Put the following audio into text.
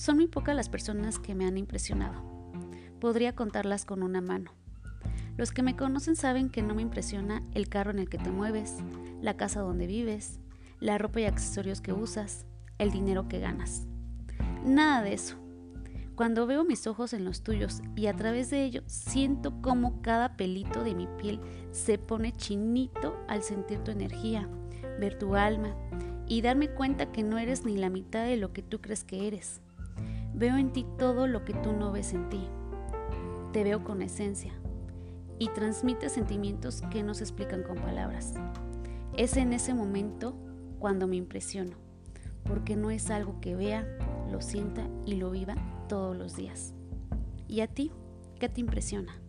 Son muy pocas las personas que me han impresionado. Podría contarlas con una mano. Los que me conocen saben que no me impresiona el carro en el que te mueves, la casa donde vives, la ropa y accesorios que usas, el dinero que ganas. Nada de eso. Cuando veo mis ojos en los tuyos y a través de ellos siento como cada pelito de mi piel se pone chinito al sentir tu energía, ver tu alma y darme cuenta que no eres ni la mitad de lo que tú crees que eres. Veo en ti todo lo que tú no ves en ti. Te veo con esencia y transmite sentimientos que no se explican con palabras. Es en ese momento cuando me impresiono, porque no es algo que vea, lo sienta y lo viva todos los días. ¿Y a ti? ¿Qué te impresiona?